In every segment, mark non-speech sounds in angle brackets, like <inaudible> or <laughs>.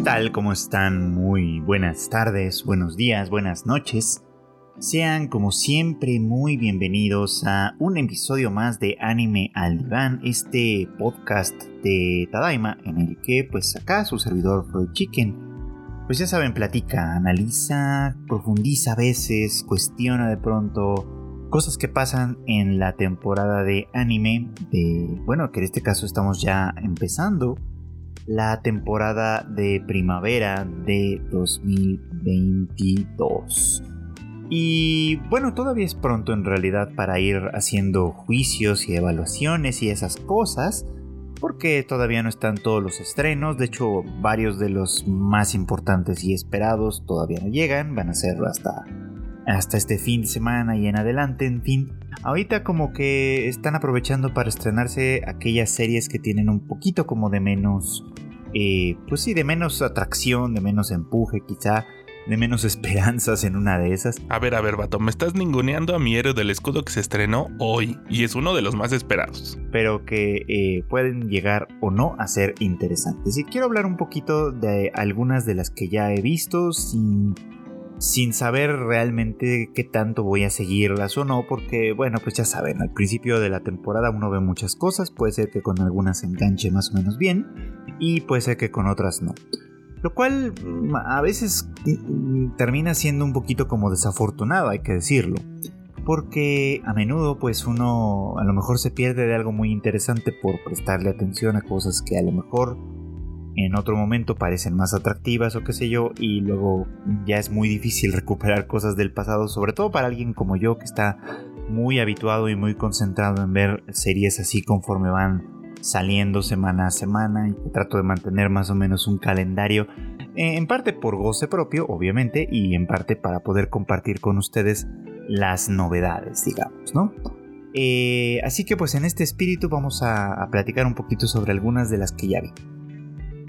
¿qué tal? ¿Cómo están? Muy buenas tardes, buenos días, buenas noches. Sean como siempre muy bienvenidos a un episodio más de Anime al Diván, este podcast de Tadaima en el que pues acá su servidor Freud Chicken pues ya saben, platica, analiza, profundiza a veces, cuestiona de pronto cosas que pasan en la temporada de anime de, bueno, que en este caso estamos ya empezando la temporada de primavera de 2022. Y bueno, todavía es pronto en realidad para ir haciendo juicios y evaluaciones y esas cosas, porque todavía no están todos los estrenos, de hecho varios de los más importantes y esperados todavía no llegan, van a ser hasta, hasta este fin de semana y en adelante, en fin. Ahorita como que están aprovechando para estrenarse aquellas series que tienen un poquito como de menos eh, pues sí, de menos atracción, de menos empuje quizá, de menos <laughs> esperanzas en una de esas. A ver, a ver, vato, me estás ninguneando a mi héroe del escudo que se estrenó hoy y es uno de los más esperados. Pero que eh, pueden llegar o no a ser interesantes. Y quiero hablar un poquito de algunas de las que ya he visto sin sin saber realmente qué tanto voy a seguirlas o no, porque bueno, pues ya saben, al principio de la temporada uno ve muchas cosas, puede ser que con algunas se enganche más o menos bien y puede ser que con otras no. Lo cual mm, a veces mm, termina siendo un poquito como desafortunado, hay que decirlo. Porque a menudo pues uno a lo mejor se pierde de algo muy interesante por prestarle atención a cosas que a lo mejor en otro momento parecen más atractivas o qué sé yo, y luego ya es muy difícil <laughs> recuperar cosas del pasado, sobre todo para alguien como yo que está muy habituado y muy concentrado en ver series así conforme van saliendo semana a semana trato de mantener más o menos un calendario, eh, en parte por goce propio, obviamente, y en parte para poder compartir con ustedes las novedades, digamos, ¿no? Eh, así que pues en este espíritu vamos a platicar un poquito sobre algunas de las que ya vi.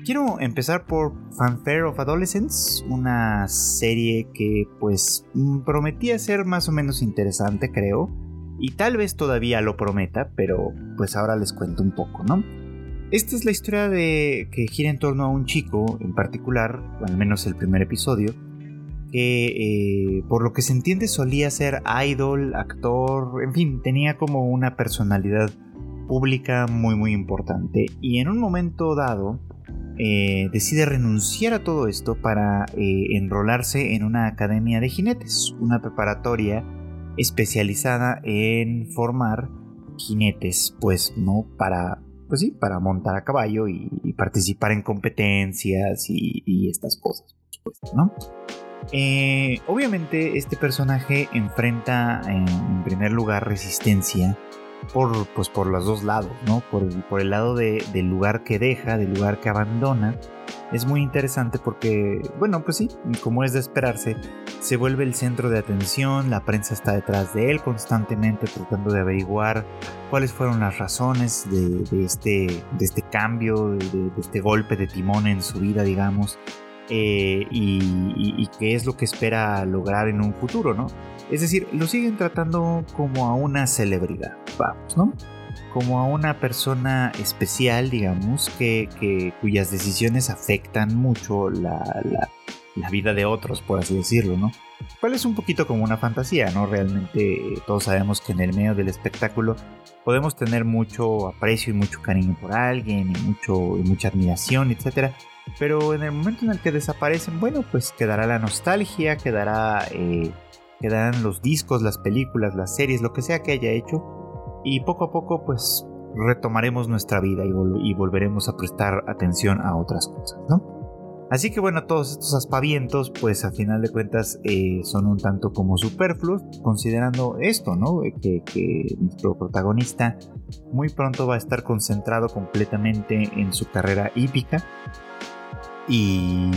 Quiero empezar por Fanfare of Adolescents, una serie que pues mm, prometía ser más o menos interesante creo, y tal vez todavía lo prometa, pero pues ahora les cuento un poco, ¿no? Esta es la historia de que gira en torno a un chico en particular, al menos el primer episodio, que eh, por lo que se entiende solía ser idol, actor, en fin, tenía como una personalidad pública muy muy importante y en un momento dado eh, decide renunciar a todo esto para eh, enrolarse en una academia de jinetes, una preparatoria especializada en formar jinetes, pues no para, pues sí, para montar a caballo y, participar en competencias y, estas cosas, por supuesto, ¿no? Eh, obviamente este personaje enfrenta en primer lugar resistencia por, pues por los dos lados, ¿no? Por, por el lado de, del lugar que deja, del lugar que abandona. Es muy interesante porque, bueno, pues sí, como es de esperarse, se vuelve el centro de atención, la prensa está detrás de él constantemente tratando de averiguar cuáles fueron las razones de, este, de este cambio, de, este golpe de timón en su vida, digamos. Eh, y, y, qué es lo que espera lograr en un futuro, ¿no? Es decir, lo siguen tratando como a una celebridad, vamos, ¿no? Como a una persona especial, digamos, que, cuyas decisiones afectan mucho la, vida de otros, por así decirlo, ¿no? Cual es un poquito como una fantasía, ¿no? Realmente todos sabemos que en el medio del espectáculo podemos tener mucho aprecio y mucho cariño por alguien y, mucho, y mucha admiración, etc. Pero en el momento en el que desaparecen, bueno, pues quedará la nostalgia, quedará eh, quedarán los discos, las películas, las series, lo que sea que haya hecho. Y poco a poco pues retomaremos nuestra vida y, volveremos a prestar atención a otras cosas, ¿no? Así que bueno, todos estos aspavientos, pues a final de cuentas eh, son un tanto como superfluos, considerando esto, ¿no? Que, que, nuestro protagonista muy pronto va a estar concentrado completamente en su carrera hípica y,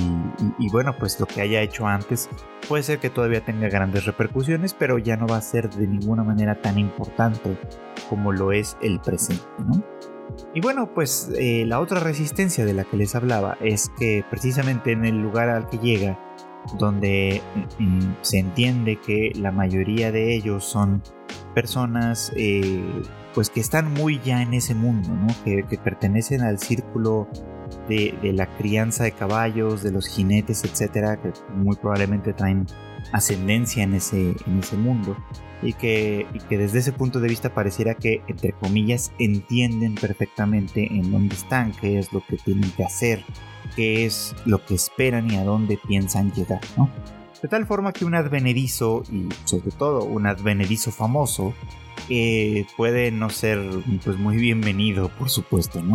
bueno, pues lo que haya hecho antes puede ser que todavía tenga grandes repercusiones, pero ya no va a ser de ninguna manera tan importante como lo es el presente. Y bueno, pues eh, la otra resistencia de la que les hablaba es que precisamente en el lugar al que llega, donde mm, se entiende que la mayoría de ellos son personas eh, pues que están muy ya en ese mundo, ¿no? que pertenecen al círculo de, la crianza de caballos, de los jinetes, etcétera, que muy probablemente traen ascendencia en ese, en ese mundo. Y que, desde ese punto de vista pareciera que, entre comillas, entienden perfectamente en dónde están, qué es lo que tienen que hacer, qué es lo que esperan y a dónde piensan llegar, ¿no? De tal forma que un advenedizo, y sobre todo un advenedizo famoso, eh, puede no ser pues, muy bienvenido, por supuesto, ¿no?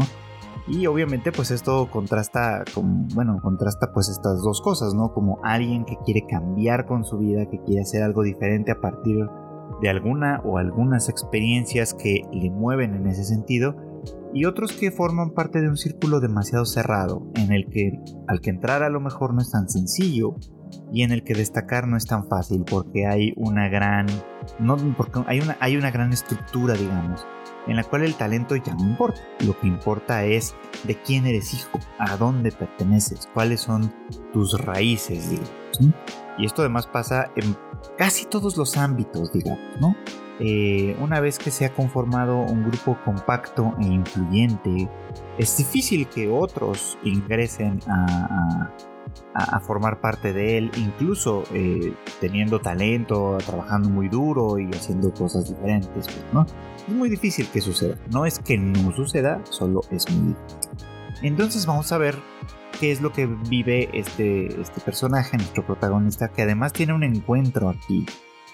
Y obviamente pues esto contrasta con, bueno, contrasta pues estas dos cosas, ¿no? Como alguien que quiere cambiar con su vida, que quiere hacer algo diferente a partir de alguna o algunas experiencias que le mueven en ese sentido y otros que forman parte de un círculo demasiado cerrado en el que al que entrar a lo mejor no es tan sencillo y en el que destacar no es tan fácil porque hay una gran no porque hay una hay una gran estructura digamos en la cual el talento ya no importa. Lo que importa es de quién eres hijo a dónde perteneces cuáles son tus raíces digamos y esto además pasa en casi todos los ámbitos digamos no eh, una vez que se ha conformado un grupo compacto e influyente es difícil que otros ingresen a formar parte de él, incluso eh, teniendo talento, trabajando muy duro y haciendo cosas diferentes, pues, ¿no? Es muy difícil que suceda. No es que no suceda, solo es muy difícil. Entonces vamos a ver qué es lo que vive este, este personaje, nuestro protagonista, que además tiene un encuentro aquí,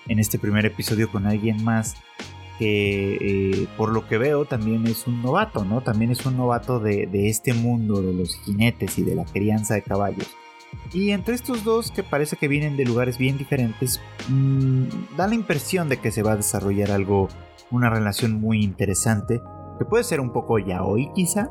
en este primer episodio con alguien más que eh, por lo que veo también es un novato, ¿no? También es un novato de, de, este mundo de los jinetes y de la crianza de caballos. Y entre estos dos, que parece que vienen de lugares bien diferentes, mm, da la impresión de que se va a desarrollar algo, una relación muy interesante, que puede ser un poco ya hoy quizá,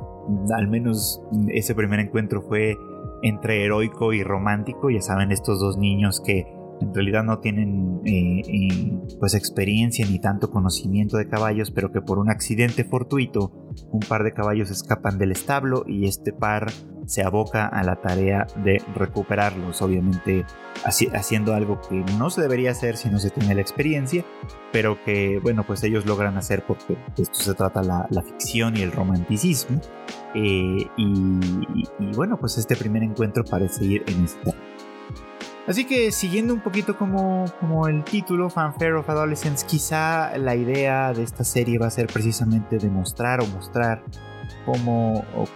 al menos ese primer encuentro fue entre heroico y romántico, ya saben, estos dos niños que en realidad no tienen eh, eh, pues experiencia ni tanto conocimiento de caballos, pero que por un accidente fortuito un par de caballos escapan del establo y este par se aboca a la tarea de recuperarlos, obviamente haciendo algo que no se debería hacer si no se tiene la experiencia, pero que bueno pues ellos logran hacer porque esto se trata la, la ficción y el romanticismo eh, y, bueno pues este primer encuentro parece ir en esta Así que siguiendo un poquito como, como el título, Fanfare of Adolescence, quizá la idea de esta serie va a ser precisamente demostrar o mostrar cómo, o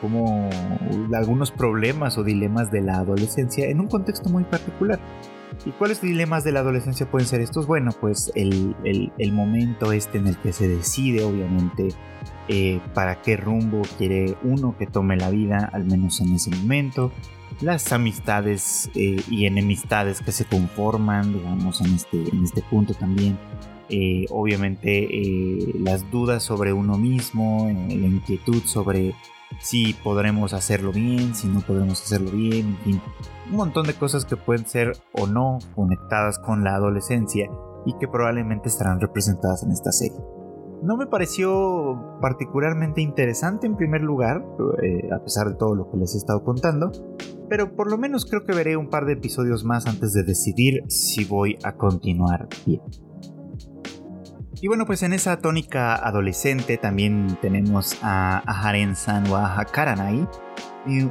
algunos problemas o dilemas de la adolescencia en un contexto muy particular. ¿Y cuáles dilemas de la adolescencia pueden ser estos? Bueno, pues el, el, momento este en el que se decide, obviamente, eh, para qué rumbo quiere uno que tome la vida, al menos en ese momento las amistades eh, y enemistades que se conforman, digamos, en este, en este punto también. Eh, obviamente eh, las dudas sobre uno mismo, la inquietud sobre si podremos hacerlo bien, si no podremos hacerlo bien, en fin, un montón de cosas que pueden ser o no conectadas con la adolescencia y que probablemente estarán representadas en esta serie. No me pareció particularmente interesante en primer lugar, a pesar de todo lo que les he estado contando, pero por lo menos creo que veré un par de episodios más antes de decidir si voy a continuar bien. Y bueno, pues en esa tónica adolescente también tenemos a, Haren-san o a Hakaranai,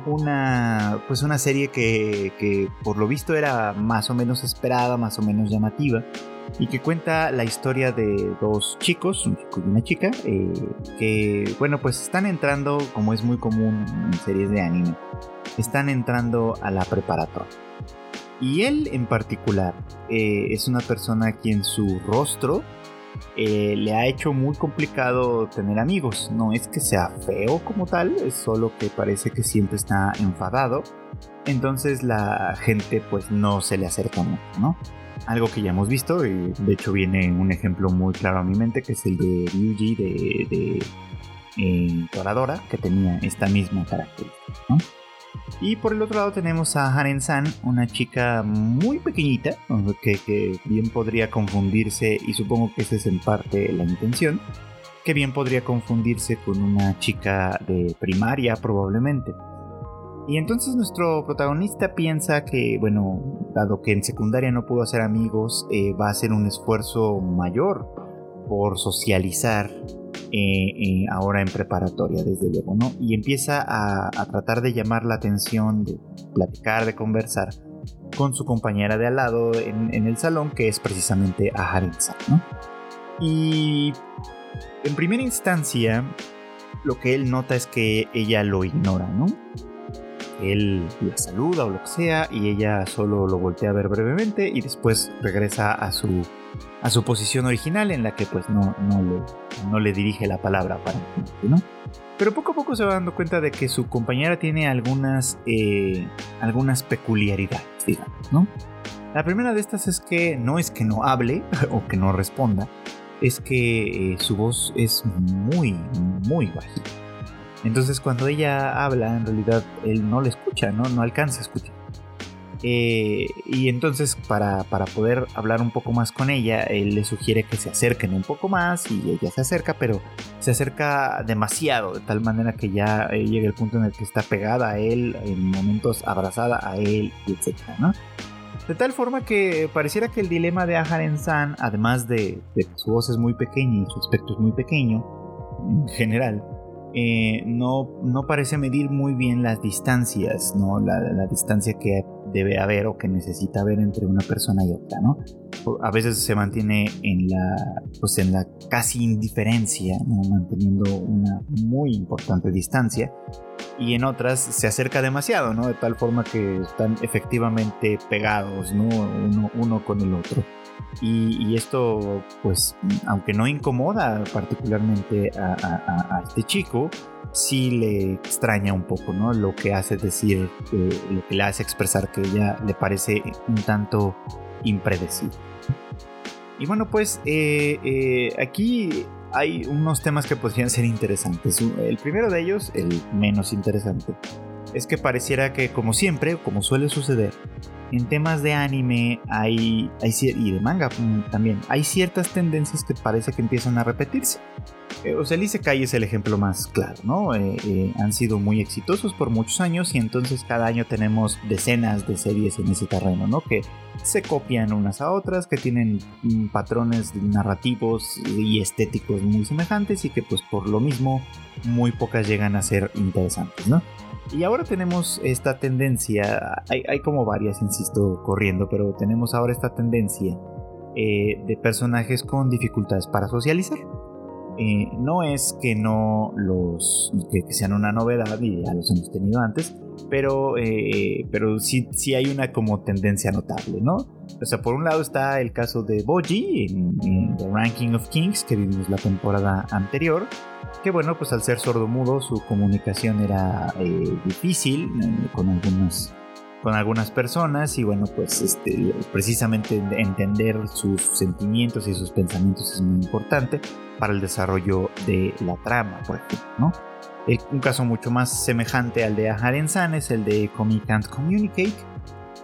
una, pues una serie que, por lo visto era más o menos esperada, más o menos llamativa, y que cuenta la historia de dos chicos, un chico y una chica, eh, que bueno, pues están entrando, como es muy común en series de anime, están entrando a la preparatoria. Y él en particular eh, es una persona quien su rostro eh, le ha hecho muy complicado tener amigos. No es que sea feo como tal, es solo que parece que siempre está enfadado. Entonces la gente pues no se le acerca mucho, ¿no? Algo que ya hemos visto, y de hecho viene un ejemplo muy claro a mi mente, que es el de Ryuji de, eh, Toradora, que tenía esta misma característica. Y por el otro lado tenemos a Haren-san, una chica muy pequeñita, que, bien podría confundirse, y supongo que esa es en parte la intención, que bien podría confundirse con una chica de primaria probablemente. Y entonces nuestro protagonista piensa que, bueno, dado que en secundaria no pudo hacer amigos, eh, va a hacer un esfuerzo mayor por socializar eh, ahora en preparatoria, desde luego, ¿no? Y empieza a, tratar de llamar la atención, de platicar, de conversar con su compañera de al lado en, el salón, que es precisamente a ¿no? Y en primera instancia, lo que él nota es que ella lo ignora, ¿no? Él la saluda o lo que sea y ella solo lo voltea a ver brevemente y después regresa a su, a su posición original en la que pues no, no, le, no le dirige la palabra aparentemente, ¿no? Pero poco a poco se va dando cuenta de que su compañera tiene algunas, eh, algunas peculiaridades, digamos, ¿no? La primera de estas es que no es que no hable <laughs> o que no responda, es que eh, su voz es muy, muy bajita. Entonces cuando ella habla, en realidad él no le escucha, no, no alcanza a escuchar. Eh, y entonces para, poder hablar un poco más con ella, él le sugiere que se acerquen un poco más y ella se acerca, pero se acerca demasiado, de tal manera que ya eh, llega el punto en el que está pegada a él, en momentos abrazada a él, etc. De tal forma que pareciera que el dilema de Aharen San, además de, de que su voz es muy pequeña y su aspecto es muy pequeño, en general, eh, no, no parece medir muy bien las distancias, ¿no? La, distancia que debe haber o que necesita haber entre una persona y otra, ¿no? A veces se mantiene en la, pues en la casi indiferencia, manteniendo una muy importante distancia, y en otras se acerca demasiado, ¿no? De tal forma que están efectivamente pegados, ¿no? Uno, uno con el otro. Y, esto, pues, aunque no incomoda particularmente a, este chico, sí le extraña un poco, ¿no? Lo que hace decir, eh, lo que le hace expresar que ella le parece un tanto impredecible. Y bueno, pues eh, eh, aquí hay unos temas que podrían ser interesantes. El primero de ellos, el menos interesante, es que pareciera que, como siempre, como suele suceder, en temas de anime hay, hay y de manga también, hay ciertas tendencias que parece que empiezan a repetirse. Eh, o sea, el es el ejemplo más claro, ¿no? Eh, eh, han sido muy exitosos por muchos años y entonces cada año tenemos decenas de series en ese terreno, ¿no? Que se copian unas a otras, que tienen mm, patrones narrativos y estéticos muy semejantes y que pues por lo mismo muy pocas llegan a ser interesantes, ¿no? Y ahora tenemos esta tendencia, hay, como varias, insisto, corriendo, pero tenemos ahora esta tendencia eh, de personajes con dificultades para socializar. Eh, no es que no los que, sean una novedad y ya los hemos tenido antes, pero, eh, pero sí, sí hay una como tendencia notable, ¿no? O sea, por un lado está el caso de Boji en, The Ranking of Kings, que vimos la temporada anterior, que bueno, pues al ser sordo-mudo su comunicación era eh, difícil con algunas con algunas personas y bueno pues este, precisamente entender sus sentimientos y sus pensamientos es muy importante para el desarrollo de la trama por ejemplo ¿no? un caso mucho más semejante al de Aharen San es el de Comic Can't Communicate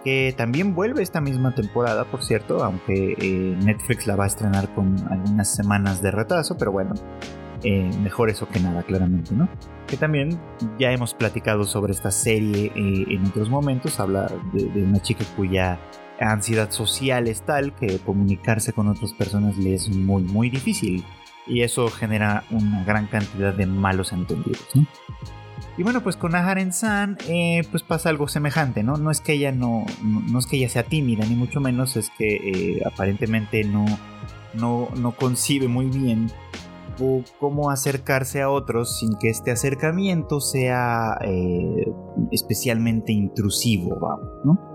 que también vuelve esta misma temporada por cierto aunque eh, Netflix la va a estrenar con algunas semanas de retraso pero bueno eh, mejor eso que nada, claramente, ¿no? Que también ya hemos platicado sobre esta serie eh, en otros momentos, habla de, una chica cuya ansiedad social es tal que comunicarse con otras personas le es muy, muy difícil. Y eso genera una gran cantidad de malos entendidos. Y bueno, pues con Aharen San, eh, pues pasa algo semejante, ¿no? No es que ella no, no, es que ella sea tímida, ni mucho menos, es que aparentemente no, no, no concibe muy bien cómo acercarse a otros sin que este acercamiento sea eh, especialmente intrusivo, ¿no?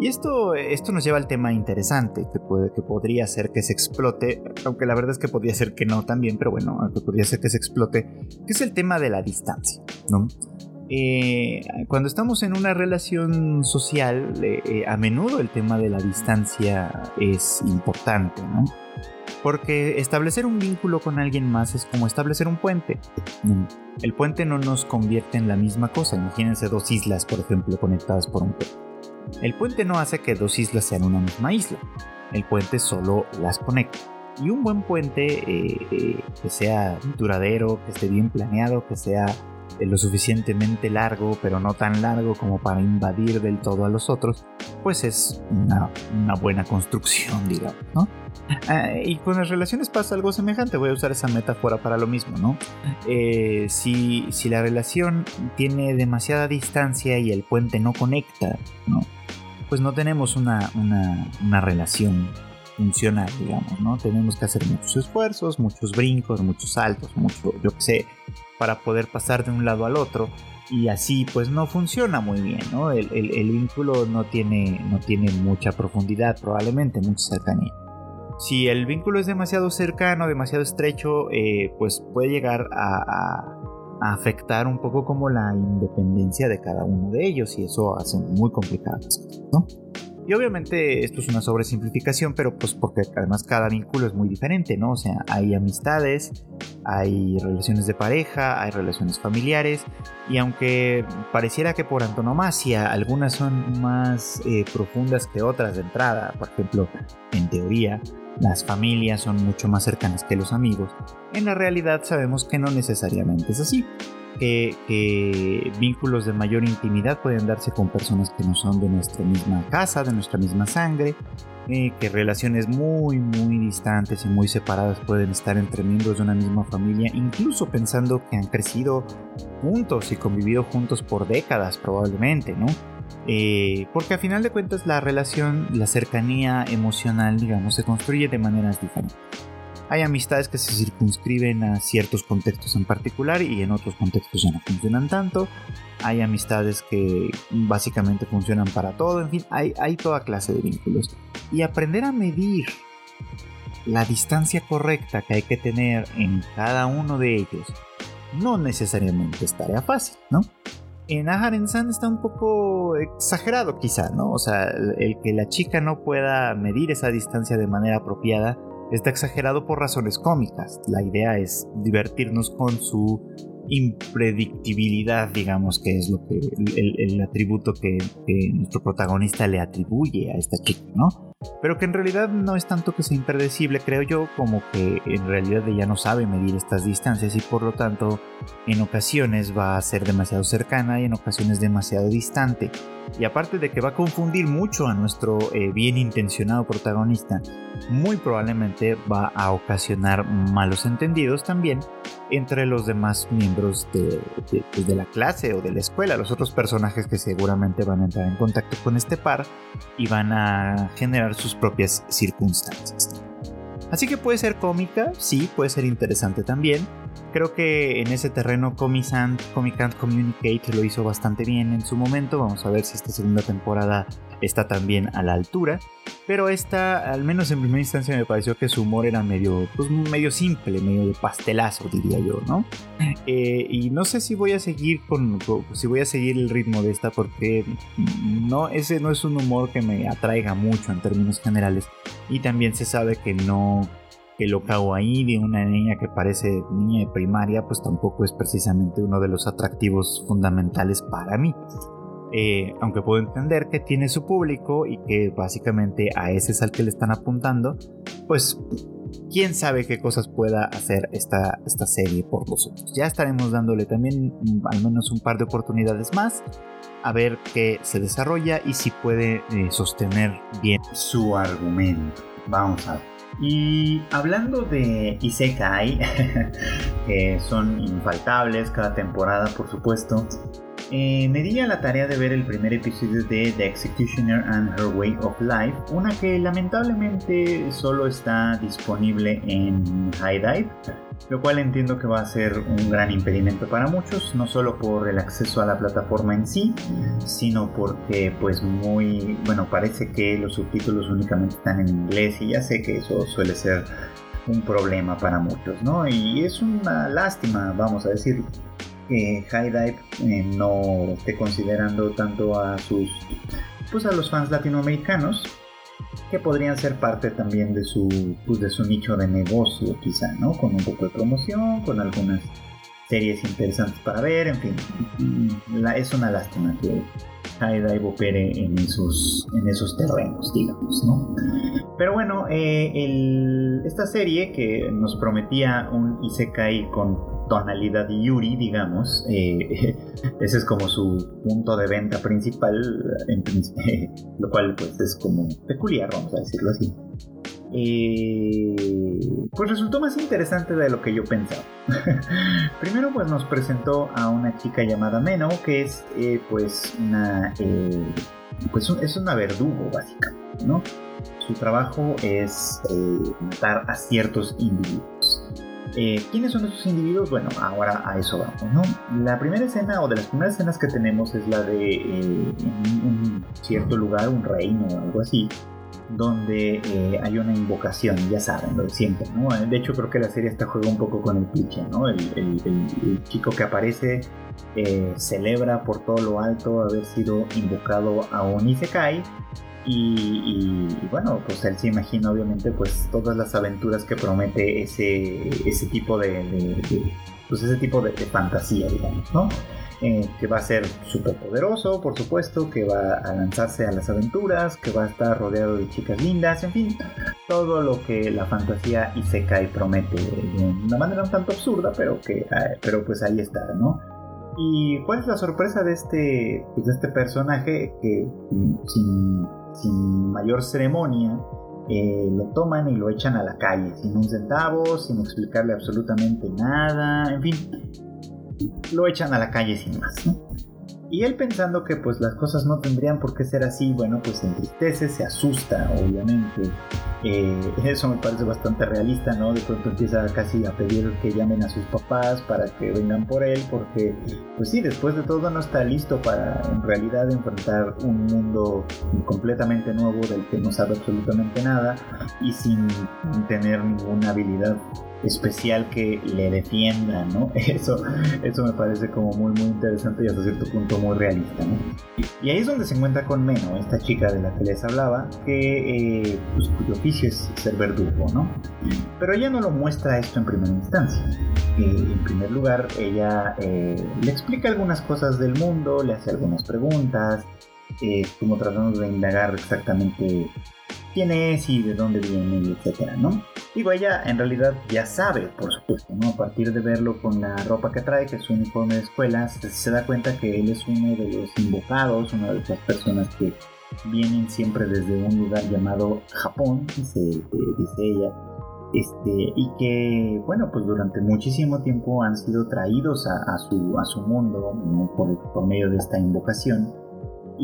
Y esto, esto nos lleva al tema interesante, que, podría ser que se explote, aunque la verdad es que podría ser que no también, pero bueno, que podría ser que se explote, que es el tema de la distancia, ¿no? Eh, cuando estamos en una relación social, eh, a menudo el tema de la distancia es importante, ¿no? Porque establecer un vínculo con alguien más es como establecer un puente. El puente no nos convierte en la misma cosa. Imagínense dos islas, por ejemplo, conectadas por un puente. El puente no hace que dos islas sean una misma isla. El puente solo las conecta. Y un buen puente eh, eh, que sea duradero, que esté bien planeado, que sea lo suficientemente largo, pero no tan largo como para invadir del todo a los otros, pues es una, buena construcción, digamos, ¿no? Ah, y con las relaciones pasa algo semejante, voy a usar esa metáfora para lo mismo, ¿no? Eh, si, si la relación tiene demasiada distancia y el puente no conecta, ¿no? Pues no tenemos una, una, una relación funcional, digamos, ¿no? Tenemos que hacer muchos esfuerzos, muchos brincos, muchos saltos, mucho, yo qué sé, para poder pasar de un lado al otro y así pues no funciona muy bien, ¿no? El, vínculo no tiene, no tiene mucha profundidad, probablemente mucha cercanía. Si el vínculo es demasiado cercano, demasiado estrecho, eh, pues puede llegar a, a, afectar un poco como la independencia de cada uno de ellos y eso hace muy complicadas, ¿no? Y obviamente esto es una sobresimplificación, pero pues porque además cada vínculo es muy diferente, ¿no? O sea, hay amistades, hay relaciones de pareja, hay relaciones familiares, y aunque pareciera que por antonomasia algunas son más eh, profundas que otras de entrada, por ejemplo, en teoría, las familias son mucho más cercanas que los amigos, en la realidad sabemos que no necesariamente es así que, vínculos de mayor intimidad pueden darse con personas que no son de nuestra misma casa, de nuestra misma sangre, eh, que relaciones muy, muy distantes y muy separadas pueden estar entre miembros de una misma familia, incluso pensando que han crecido juntos y convivido juntos por décadas probablemente, ¿no? Eh, porque a final de cuentas la relación, la cercanía emocional, digamos, se construye de maneras diferentes. Hay amistades que se circunscriben a ciertos contextos en particular y en otros contextos ya no funcionan tanto. Hay amistades que básicamente funcionan para todo. En fin, hay, hay toda clase de vínculos. Y aprender a medir la distancia correcta que hay que tener en cada uno de ellos no necesariamente es tarea fácil, ¿no? En Aharen San está un poco exagerado quizá, ¿no? O sea, el que la chica no pueda medir esa distancia de manera apropiada Está exagerado por razones cómicas. La idea es divertirnos con su impredictibilidad, digamos, que es lo que el, atributo que, nuestro protagonista le atribuye a esta chica, ¿no? Pero que en realidad no es tanto que sea impredecible, creo yo, como que en realidad ella no sabe medir estas distancias y por lo tanto en ocasiones va a ser demasiado cercana y en ocasiones demasiado distante. Y aparte de que va a confundir mucho a nuestro eh, bien intencionado protagonista, muy probablemente va a ocasionar malos entendidos también entre los demás miembros de, pues, de, la clase o de la escuela, los otros personajes que seguramente van a entrar en contacto con este par y van a generar sus propias circunstancias. Así que puede ser cómica, sí, puede ser interesante también. Creo que en ese terreno Comic Can't Communicate lo hizo bastante bien en su momento. Vamos a ver si esta segunda temporada está también a la altura. Pero esta, al menos en primera instancia, me pareció que su humor era medio, pues, medio simple, medio de pastelazo, diría yo, ¿no? Eh, y no sé si voy a seguir con, si voy a seguir el ritmo de esta, porque no, ese no es un humor que me atraiga mucho en términos generales. Y también se sabe que no, que lo cago ahí de una niña que parece niña de primaria, pues tampoco es precisamente uno de los atractivos fundamentales para mí. Eh, aunque puedo entender que tiene su público y que básicamente a ese es al que le están apuntando, pues quién sabe qué cosas pueda hacer esta, esta serie por vosotros. Ya estaremos dándole también mm, al menos un par de oportunidades más a ver qué se desarrolla y si puede eh, sostener bien su argumento. Vamos a ver. Y hablando de Isekai, <laughs> que son infaltables cada temporada, por supuesto, eh, me di a la tarea de ver el primer episodio de The Executioner and Her Way of Life, una que lamentablemente solo está disponible en High Dive, lo cual entiendo que va a ser un gran impedimento para muchos, no solo por el acceso a la plataforma en sí, sino porque pues muy, bueno, parece que los subtítulos únicamente están en inglés y ya sé que eso suele ser un problema para muchos, ¿no? Y es una lástima, vamos a decirlo que High Dive eh, no esté considerando tanto a sus pues a los fans latinoamericanos que podrían ser parte también de su pues, de su nicho de negocio quizá no con un poco de promoción con algunas series interesantes para ver en fin es una lástima que Dive opere en esos en esos terrenos digamos no Pero bueno, eh, esta serie que nos prometía un Isekai con tonalidad Yuri, digamos, eh, <laughs> ese es como su punto de venta principal, <laughs> lo cual pues es como peculiar, vamos a decirlo así. Eh, pues resultó más interesante de lo que yo pensaba. <laughs> Primero pues nos presentó a una chica llamada Meno, que es pues una... pues es una verdugo básicamente. Su trabajo es eh, matar a ciertos individuos. Eh, ¿Quiénes son esos individuos? Bueno, ahora a eso vamos, ¿no? La primera escena o de las primeras escenas que tenemos es la de eh, un cierto lugar, un reino o algo así, donde hay una invocación, ya saben, siempre, ¿no? De hecho, creo que la serie está juega un poco con el cliché, ¿no? El, chico que aparece celebra por todo lo alto haber sido invocado a un Isekai y, bueno, pues él se imagina obviamente pues todas las aventuras que promete ese, ese tipo de, pues ese tipo de, fantasía, digamos, ¿no? Eh, que va a ser súper poderoso, por supuesto, que va a lanzarse a las aventuras, que va a estar rodeado de chicas lindas, en fin, todo lo que la fantasía Isekai promete de una manera un tanto absurda, pero que ah, pero pues ahí está, ¿no? ¿Y cuál es la sorpresa de este, pues, de este personaje que sin sin mayor ceremonia, eh, lo toman y lo echan a la calle, sin un centavo, sin explicarle absolutamente nada, en fin, lo echan a la calle sin más. Y él pensando que pues las cosas no tendrían por qué ser así, bueno, pues se entristece, se asusta, obviamente. Eh, <laughs> eso me parece bastante realista, ¿no? De pronto empieza casi a pedir que llamen a sus papás para que vengan por él, porque pues sí, después de todo no está listo para en realidad enfrentar un mundo completamente nuevo del que no sabe absolutamente nada y sin tener ninguna habilidad especial que le defienda, ¿no? <laughs> Eso, eso me parece como muy, muy interesante y hasta cierto punto muy realista, ¿no? Y ahí es donde se encuentra con Meno, esta chica de la que les hablaba, que eh, pues, cuyo oficio es ser verdugo, ¿no? Pero ella no lo muestra esto en primera instancia. Eh, en primer lugar, ella eh, le explica algunas cosas del mundo, le hace algunas preguntas, como tratando de indagar exactamente quién es y de dónde viene, etcétera, ¿no? Digo, ella en realidad ya sabe, por supuesto, ¿no? A partir de verlo con la ropa que trae, que es su uniforme de escuela, se, da cuenta que él es uno de los invocados, una de esas personas que vienen siempre desde un lugar llamado Japón, dice, dice ella, este, y que, bueno, pues durante muchísimo tiempo han sido traídos a, su, a su mundo por, por medio de esta invocación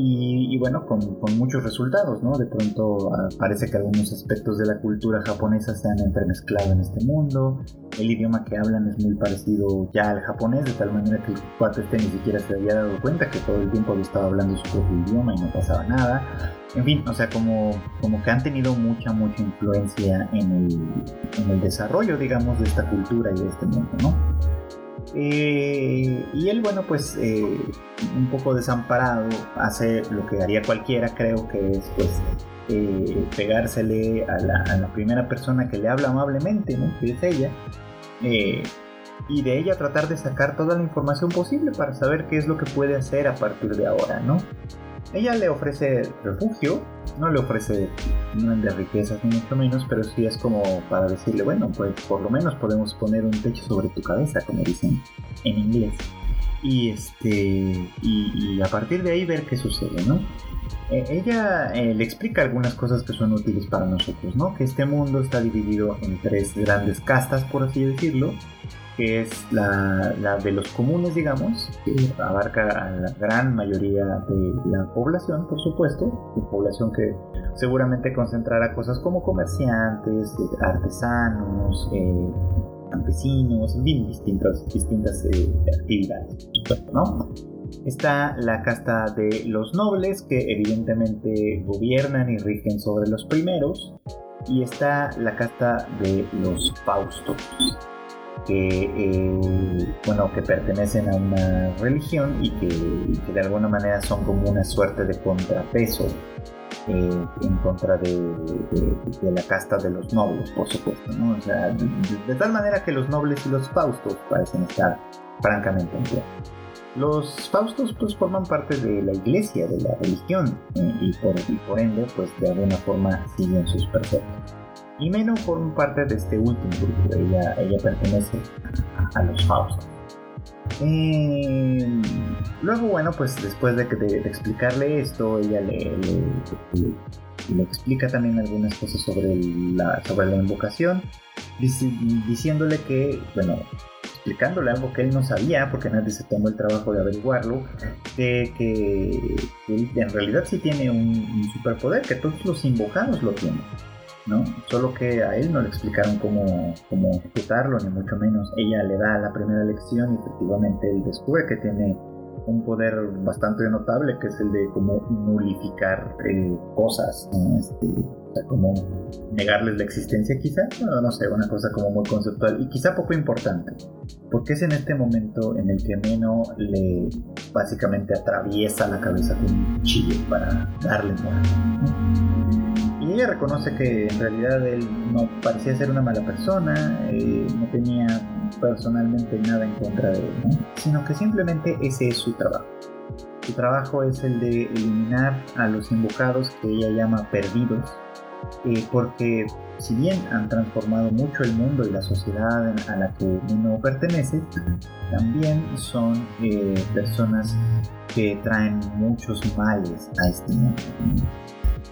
y, bueno, con, muchos resultados, ¿no? De pronto ah, parece que algunos aspectos de la cultura japonesa se han entremezclado en este mundo, el idioma que hablan es muy parecido ya al japonés, de tal manera que el cuate este ni siquiera se había dado cuenta que todo el tiempo había estado hablando su propio idioma y no pasaba nada. En fin, o sea, como, como que han tenido mucha, mucha influencia en el, en el desarrollo, digamos, de esta cultura y de este mundo, ¿no? Eh, y él, bueno, pues eh, un poco desamparado, hace lo que haría cualquiera, creo que es pues eh, pegársele a la, primera persona que le habla amablemente, ¿no? que es ella, y de ella tratar de sacar toda la información posible para saber qué es lo que puede hacer a partir de ahora, ¿no? Ella le ofrece refugio, no le ofrece de riquezas ni mucho menos, pero sí es como para decirle, bueno, pues por lo menos podemos poner un techo sobre tu cabeza, como dicen en inglés. Y este y, a partir de ahí ver qué sucede, ¿no? E, ella eh, le explica algunas cosas que son útiles para nosotros, ¿no? Que este mundo está dividido en tres grandes castas, por así decirlo, que es la, de los comunes, digamos, que abarca a la gran mayoría de la población, por supuesto, una población que seguramente concentrará cosas como comerciantes, artesanos, eh, campesinos, en fin, distintas, distintas eh, actividades, ¿no? Está la casta de los nobles, que evidentemente gobiernan y rigen sobre los primeros, y está la casta de los faustos, que, eh, bueno, que pertenecen a una religión y que, de alguna manera son como una suerte de contrapeso eh, en contra de, la casta de los nobles, por supuesto, ¿no? O sea, de, tal manera que los nobles y los faustos parecen estar francamente en Los Faustos pues forman parte de la iglesia, de la religión, eh, y, por, por ende pues de alguna forma siguen sus preceptos. Y Meno forma parte de este último grupo, ella, ella pertenece a, los Faustos. Eh, luego, bueno, pues después de, de, explicarle esto, ella le, le, explica también algunas cosas sobre la, sobre la invocación, diciéndole que, bueno, explicándole algo que él no sabía, porque nadie se tomó el trabajo de averiguarlo, de que, él en realidad sí tiene un, superpoder, que todos los invocados lo tienen. ¿No? Solo que a él no le explicaron cómo, cómo ejecutarlo, ni mucho menos. Ella le da la primera lección y efectivamente él descubre que tiene un poder bastante notable, que es el de como nulificar eh, cosas, este, como negarles la existencia quizá, no, no sé, una cosa como muy conceptual y quizá poco importante, porque es en este momento en el que Meno le básicamente atraviesa la cabeza con un cuchillo para darle muerte. Y ella reconoce que en realidad él no parecía ser una mala persona, eh, no tenía personalmente nada en contra de él, sino que simplemente ese es su trabajo. Su trabajo es el de eliminar a los invocados que ella llama perdidos, eh, porque si bien han transformado mucho el mundo y la sociedad a la que uno pertenece, también son eh, personas que traen muchos males a este mundo.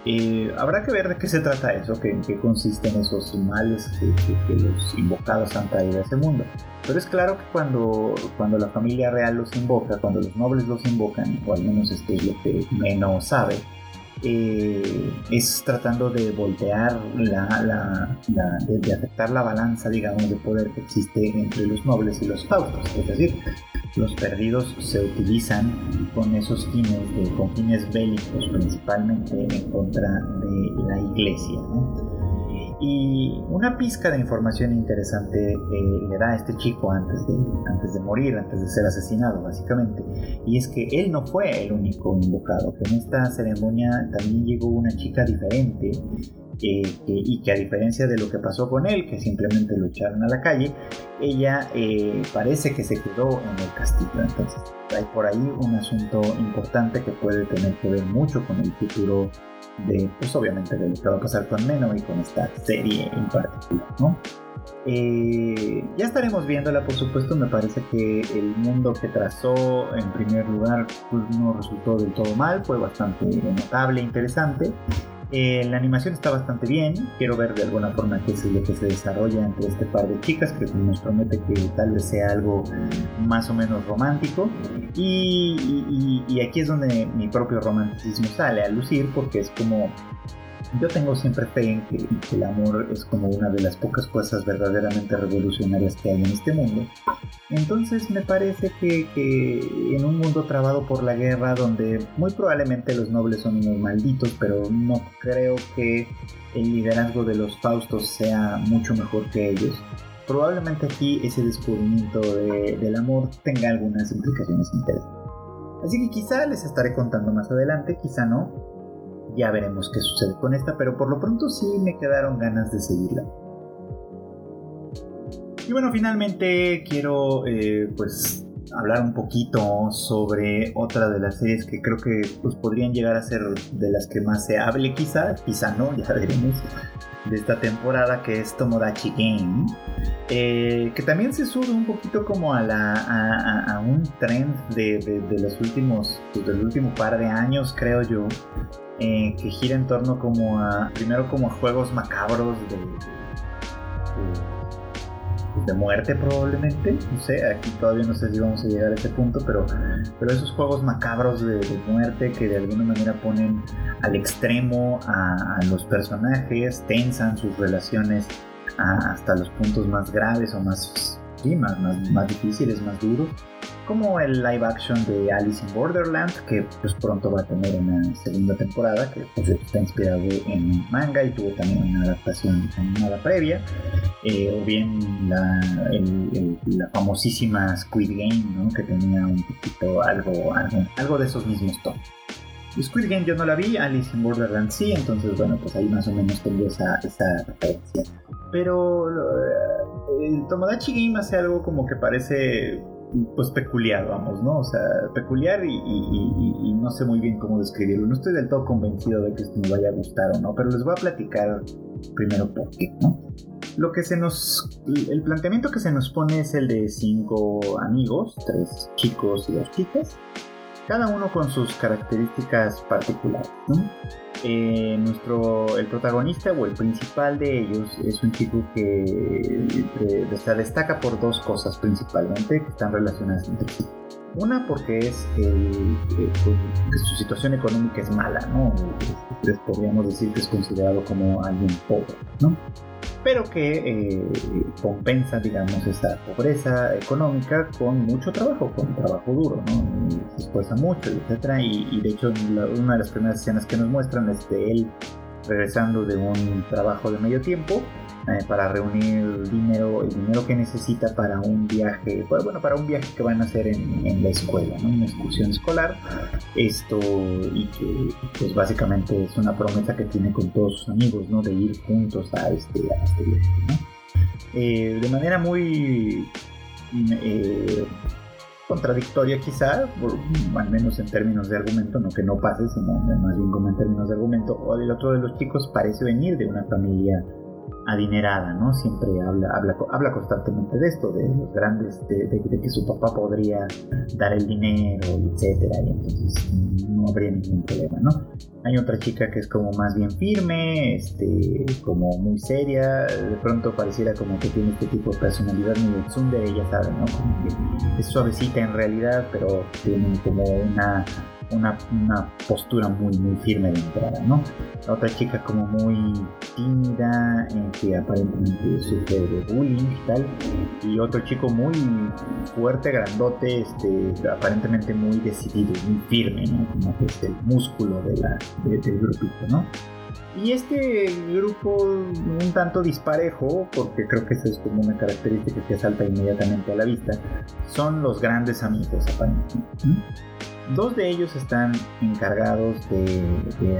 Eh, habrá que ver de qué se trata eso, que, en qué consisten esos males que, los invocados han traído a ese mundo. Pero es claro que cuando, cuando la familia real los invoca, cuando los nobles los invocan, o al menos esto es lo que menos sabe, eh, es tratando de voltear la, de, afectar la balanza, digamos, de poder que existe entre los nobles y los faustos. Es decir, los perdidos se utilizan con esos fines, con fines bélicos principalmente en contra de la iglesia. Y una pizca de información interesante eh, le da a este chico antes de, antes de morir, antes de ser asesinado, básicamente. Y es que él no fue el único invocado, en esta ceremonia también llegó una chica diferente y que a diferencia de lo que pasó con él, que simplemente lo echaron a la calle, ella eh, parece que se quedó en el castillo. Entonces hay por ahí un asunto importante que puede tener que ver mucho con el futuro de, pues obviamente, de lo que va a pasar con Meno y con esta serie en particular, ¿no? Eh, ya estaremos viéndola, por supuesto. Me parece que el mundo que trazó en primer lugar pues, no resultó del todo mal, fue bastante notable, e interesante. Eh, la animación está bastante bien. Quiero ver de alguna forma qué es lo que se desarrolla entre este par de chicas, que nos promete que tal vez sea algo más o menos romántico. Y, y aquí es donde mi propio romanticismo sale a lucir, porque es como yo tengo siempre fe en que, el amor es como una de las pocas cosas verdaderamente revolucionarias que hay en este mundo. Entonces me parece que, en un mundo trabado por la guerra, donde muy probablemente los nobles son unos malditos, pero no creo que el liderazgo de los Faustos sea mucho mejor que ellos, probablemente aquí ese descubrimiento del amor tenga algunas implicaciones interesantes. Así que quizá les estaré contando más adelante, quizá no, ya veremos qué sucede con esta, pero por lo pronto sí me quedaron ganas de seguirla. Y bueno, finalmente quiero eh, pues hablar un poquito sobre otra de las series que creo que pues, podrían llegar a ser de las que más se hable quizá, quizá no, ya veremos, de esta temporada que es Tomodachi Game, eh, que también se sube un poquito como a, la, a, un trend de, de, los últimos, pues, del último par de años creo yo, eh, que gira en torno como a, primero como a juegos macabros de, de, muerte probablemente, no sé, aquí todavía no sé si vamos a llegar a ese punto, pero, pero esos juegos macabros de, muerte que de alguna manera ponen al extremo a, los personajes, tensan sus relaciones hasta los puntos más graves o más, más, más difíciles, más duros como el live action de Alice in Borderland, que pues pronto va a tener una segunda temporada, que pues, está inspirado en manga y tuvo también una adaptación animada previa, eh, o bien la, la, famosísima Squid Game, ¿no? que tenía un poquito algo, algo, de esos mismos tonos. Squid Game yo no la vi, Alice in Borderland sí, entonces bueno, pues ahí más o menos tengo esa, esa referencia. Pero eh, el Tomodachi Game hace algo como que parece pues peculiar, vamos, ¿no? O sea, peculiar y, no sé muy bien cómo describirlo. No estoy del todo convencido de que esto me vaya a gustar o no, pero les voy a platicar primero por qué, ¿no? Lo que se nos. El planteamiento que se nos pone es el de cinco amigos, tres chicos y dos chicas, cada uno con sus características particulares. Eh, nuestro, el protagonista o el principal de ellos es un chico que se destaca por dos cosas principalmente que están relacionadas entre sí. Una porque es el, pues, su situación económica es mala, ¿no? podríamos decir que es considerado como alguien pobre, ¿no? pero que eh, compensa, digamos, esa pobreza económica con mucho trabajo, con trabajo duro, ¿no? se esfuerza mucho, etc. Y, de hecho, una de las primeras escenas que nos muestran es de él regresando de un trabajo de medio tiempo eh, para reunir dinero, el dinero que necesita para un viaje, pues, bueno, para un viaje que van a hacer en, la escuela, ¿no? Una excursión escolar. Esto, y que pues básicamente es una promesa que tiene con todos sus amigos, ¿no? De ir juntos a este, este viaje, ¿no? Eh, de manera muy eh, contradictoria quizá, al menos en términos de argumento, no que no pase, sino más bien como en términos de argumento, o el otro de los chicos parece venir de una familia adinerada, ¿no? Siempre habla, habla, habla constantemente de esto, de los grandes, de, que su papá podría dar el dinero, etcétera, y entonces no habría ningún problema, ¿no? Hay otra chica que es como más bien firme, este, como muy seria, de pronto pareciera como que tiene este tipo de personalidad muy de ella sabe, ¿no? Como que es suavecita en realidad, pero tiene como una una, postura muy, muy firme de entrada, ¿no? La otra chica como muy tímida, que aparentemente sufre de bullying y tal, y otro chico muy fuerte, grandote, este, aparentemente muy decidido, muy firme, ¿no? Como que es el músculo de la, del grupito, ¿no? Y este grupo un tanto disparejo, porque creo que esa es como una característica que salta inmediatamente a la vista, son los grandes amigos aparentemente. Dos de ellos están encargados de,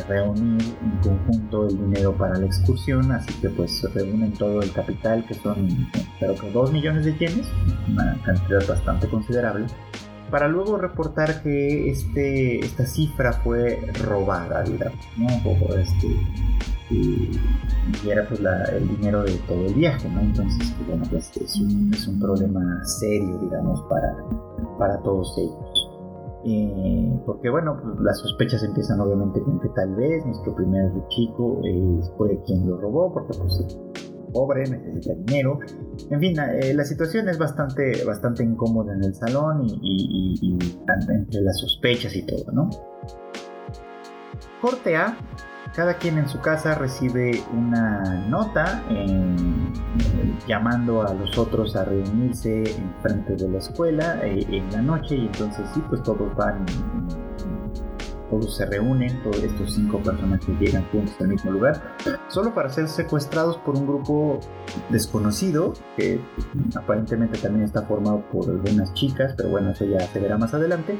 reunir en conjunto el dinero para la excursión, así que pues reúnen todo el capital, que son creo que 2 millones de yenes, una cantidad bastante considerable, para luego reportar que este, esta cifra fue robada, digamos, ¿no? O este, y, era pues el dinero de todo el viaje, ¿no? Entonces, pues, bueno, pues es un, es un problema serio, digamos, para, para todos ellos. Eh, porque bueno, las sospechas empiezan obviamente con que tal vez nuestro primer chico eh, fue quien lo robó, porque pues pobre, necesita dinero. En fin, eh, la situación es bastante, bastante incómoda en el salón y, y, entre las sospechas y todo, ¿no? Corte A cada quien en su casa recibe una nota llamando a los otros a reunirse en frente de la escuela eh, en la noche y entonces sí, pues todos van todos se reúnen, todos estos cinco personajes llegan juntos al mismo lugar, solo para ser secuestrados por un grupo desconocido, que aparentemente también está formado por algunas chicas, pero bueno, eso ya se verá más adelante,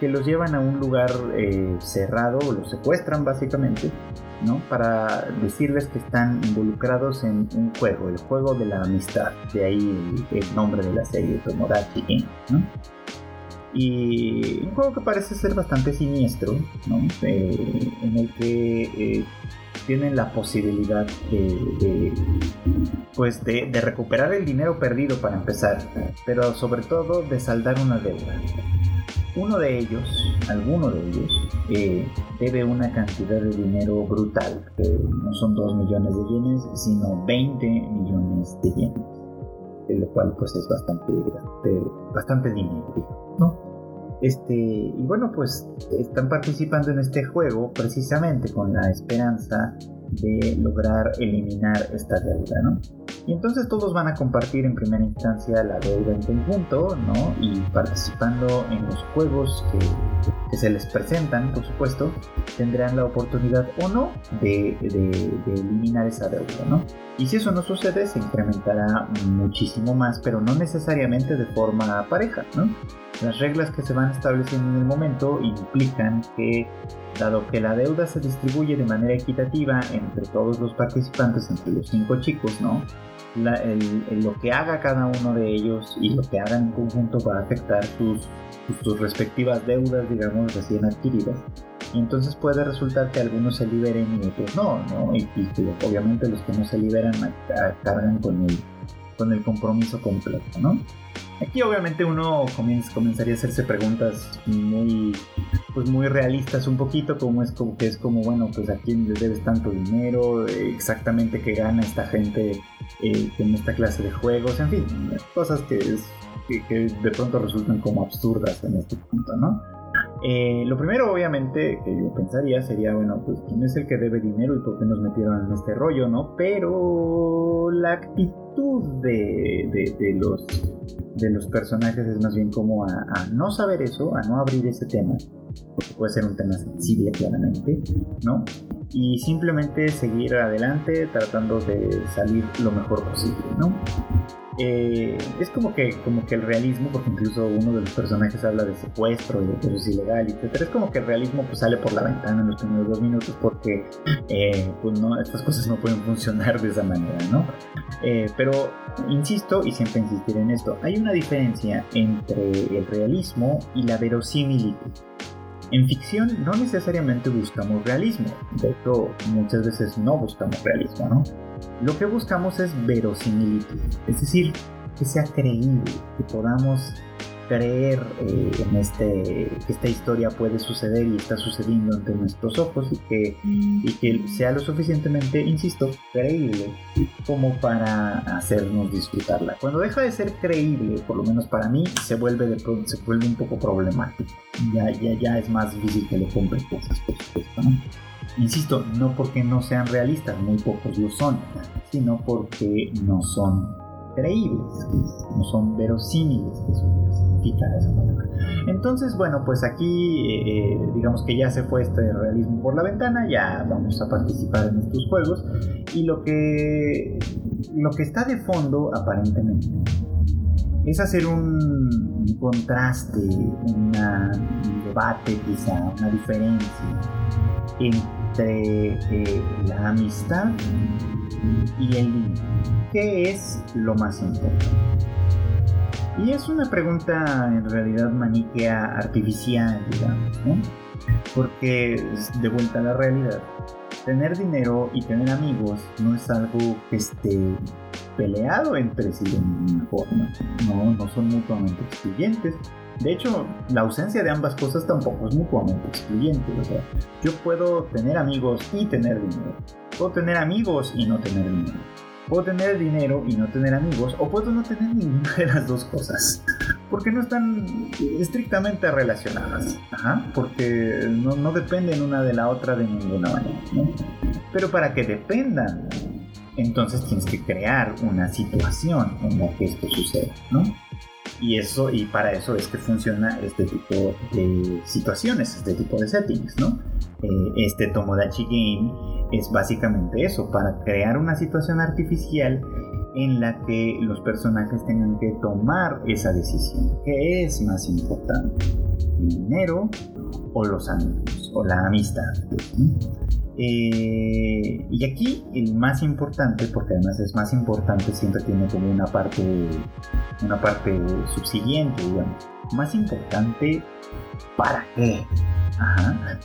que los llevan a un lugar eh, cerrado, los secuestran básicamente, ¿no? Para decirles que están involucrados en un juego, el juego de la amistad, de ahí el, nombre de la serie, Tomodachi Game, ¿no? Y un juego que parece ser bastante siniestro, ¿no? Eh, en el que eh, tienen la posibilidad de, pues de, recuperar el dinero perdido para empezar, pero sobre todo de saldar una deuda. Uno de ellos, alguno de ellos, eh, debe una cantidad de dinero brutal, no son 2 millones de yenes, sino 20 millones de yenes, lo cual pues es bastante, bastante dinero, ¿no? Este, y bueno, pues están participando en este juego precisamente con la esperanza de lograr eliminar esta deuda, ¿no? Y entonces todos van a compartir en primera instancia la deuda en conjunto, ¿no? Y participando en los juegos que, se les presentan, por supuesto, tendrán la oportunidad o no de, de eliminar esa deuda, ¿no? Y si eso no sucede, se incrementará muchísimo más, pero no necesariamente de forma pareja, ¿no? Las reglas que se van estableciendo en el momento implican que, dado que la deuda se distribuye de manera equitativa entre todos los participantes, entre los cinco chicos, ¿no? lo que haga cada uno de ellos y lo que hagan en conjunto va a afectar sus, sus, respectivas deudas, digamos, recién adquiridas. Y entonces puede resultar que algunos se liberen y otros no, ¿no? Y, obviamente los que no se liberan cargan con el, con el compromiso completo, ¿no? Aquí obviamente uno comenzaría a hacerse preguntas muy, pues muy realistas un poquito, como es como que es como, bueno, pues a quién le debes tanto dinero, exactamente qué gana esta gente eh, en esta clase de juegos, en fin, cosas que, que de pronto resultan como absurdas en este punto, ¿no? Eh, lo primero, obviamente, que yo pensaría sería, bueno, pues quién es el que debe dinero y por qué nos metieron en este rollo, ¿no? Pero la actitud de, los, de los personajes es más bien como a, no saber eso, a no abrir ese tema, porque puede ser un tema sensible claramente, ¿no? Y simplemente seguir adelante tratando de salir lo mejor posible, ¿no? Eh, es como que, como que el realismo, porque incluso uno de los personajes habla de secuestro y de que eso es ilegal, etc. Es como que el realismo pues, sale por la ventana en los primeros dos minutos porque eh, pues, no, estas cosas no pueden funcionar de esa manera, ¿no? Eh, pero insisto y siempre insistiré en esto, hay una diferencia entre el realismo y la verosimilitud. En ficción no necesariamente buscamos realismo, de hecho muchas veces no buscamos realismo, ¿no? Lo que buscamos es verosimilitud, es decir, que sea creíble, que podamos creer eh, en este, que esta historia puede suceder y está sucediendo ante nuestros ojos y que, y que sea lo suficientemente, insisto, creíble como para hacernos disfrutarla. Cuando deja de ser creíble, por lo menos para mí, se vuelve, de, se vuelve un poco problemático. Ya, ya, ya es más difícil que le compren cosas, por supuesto. ¿no? Insisto, no porque no sean realistas, muy pocos lo son, sino porque no son creíbles, no son verosímiles, que Entonces, bueno, pues aquí eh, eh, digamos que ya se fue este realismo por la ventana, ya vamos a participar en estos juegos y lo que lo que está de fondo aparentemente es hacer un, contraste, un debate quizá, una diferencia entre eh, la amistad y el dinero. ¿Qué es lo más importante? Y es una pregunta en realidad maniquea artificial, digamos, ¿no? Porque de vuelta a la realidad, tener dinero y tener amigos no es algo que esté peleado entre sí de ninguna forma. No, no son mutuamente excluyentes. De hecho, la ausencia de ambas cosas tampoco es mutuamente excluyente. O sea, yo puedo tener amigos y tener dinero. Puedo tener amigos y no tener dinero. Puedo tener dinero y no tener amigos, o puedo no tener ninguna de las dos cosas, <laughs> porque no están estrictamente relacionadas, porque no, no, dependen una de la otra de ninguna manera. Pero para que dependan, entonces tienes que crear una situación en la que esto suceda, ¿no? Y eso, y para eso es que funciona este tipo de situaciones, este tipo de settings, ¿no? Eh, este Tomodachi Game es básicamente eso, para crear una situación artificial en la que los personajes tengan que tomar esa decisión. ¿Qué es más importante? ¿El dinero o los amigos? O la amistad. Eh, y aquí el más importante, porque además es más importante, siempre tiene como una parte, una parte subsiguiente, digamos. Más importante, ¿para qué? Ajá